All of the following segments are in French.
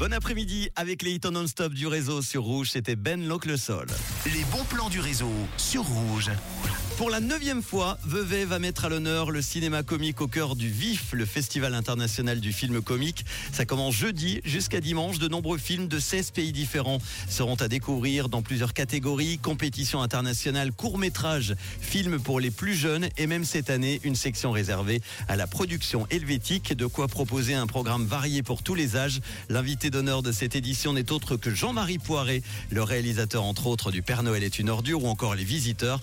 Bon après-midi avec les hits non-stop du réseau sur Rouge, c'était Ben l'oncle Sol. Les bons plans du réseau sur Rouge. Pour la neuvième fois, Vevey va mettre à l'honneur le cinéma comique au cœur du VIF, le Festival international du film comique. Ça commence jeudi jusqu'à dimanche. De nombreux films de 16 pays différents seront à découvrir dans plusieurs catégories. Compétition internationale, court-métrage, films pour les plus jeunes et même cette année, une section réservée à la production helvétique. De quoi proposer un programme varié pour tous les âges. L'invité d'honneur de cette édition n'est autre que Jean-Marie Poiré, le réalisateur entre autres du Père Noël est une ordure ou encore Les Visiteurs.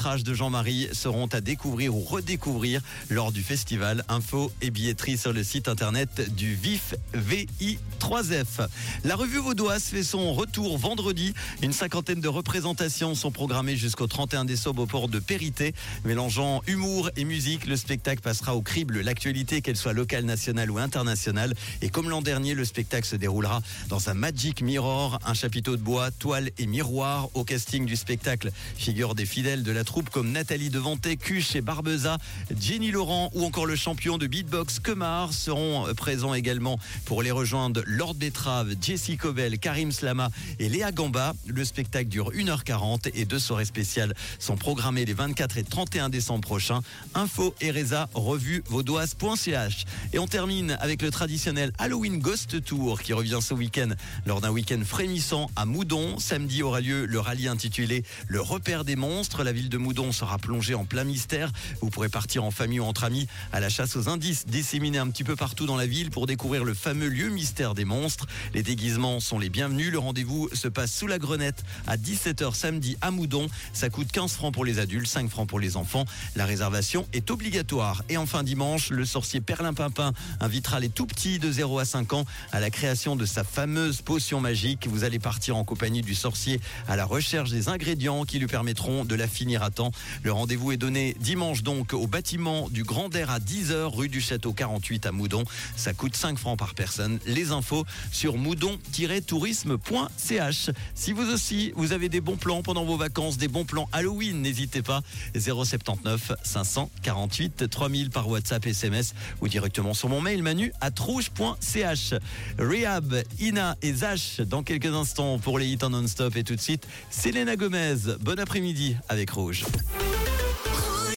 De Jean-Marie seront à découvrir ou redécouvrir lors du festival. Info et billetterie sur le site internet du VIF VI3F. La revue Vaudoise fait son retour vendredi. Une cinquantaine de représentations sont programmées jusqu'au 31 décembre au port de Périté. Mélangeant humour et musique, le spectacle passera au crible l'actualité, qu'elle soit locale, nationale ou internationale. Et comme l'an dernier, le spectacle se déroulera dans un Magic Mirror, un chapiteau de bois, toile et miroir. Au casting du spectacle figure des fidèles de la troupes comme Nathalie Devanté, Cuche et Barbeza, Jenny Laurent ou encore le champion de beatbox Kemar seront présents également pour les rejoindre Lord Betrave, Jessie Cobel, Karim Slama et Léa Gamba. Le spectacle dure 1h40 et deux soirées spéciales sont programmées les 24 et 31 décembre prochains. Info et Reza, revue vaudoise.ch. Et on termine avec le traditionnel Halloween Ghost Tour qui revient ce week-end lors d'un week-end frémissant à Moudon. Samedi aura lieu le rallye intitulé Le repère des monstres. La ville de Moudon sera plongé en plein mystère. Vous pourrez partir en famille ou entre amis à la chasse aux indices disséminés un petit peu partout dans la ville pour découvrir le fameux lieu mystère des monstres. Les déguisements sont les bienvenus. Le rendez-vous se passe sous la grenette à 17h samedi à Moudon. Ça coûte 15 francs pour les adultes, 5 francs pour les enfants. La réservation est obligatoire. Et enfin dimanche, le sorcier Perlin Pimpin invitera les tout petits de 0 à 5 ans à la création de sa fameuse potion magique. Vous allez partir en compagnie du sorcier à la recherche des ingrédients qui lui permettront de la finir Le rendez-vous est donné dimanche donc au bâtiment du Grand Air à 10h rue du Château 48 à Moudon. Ça coûte 5 francs par personne. Les infos sur moudon-tourisme.ch. Si vous aussi, vous avez des bons plans pendant vos vacances, des bons plans Halloween, n'hésitez pas. 079 548 3000 par WhatsApp, SMS ou directement sur mon mail manu à trouge.ch. Rehab, Ina et Zach dans quelques instants pour les hits en non-stop et tout de suite, Selena Gomez. Bon après-midi avec Rouge.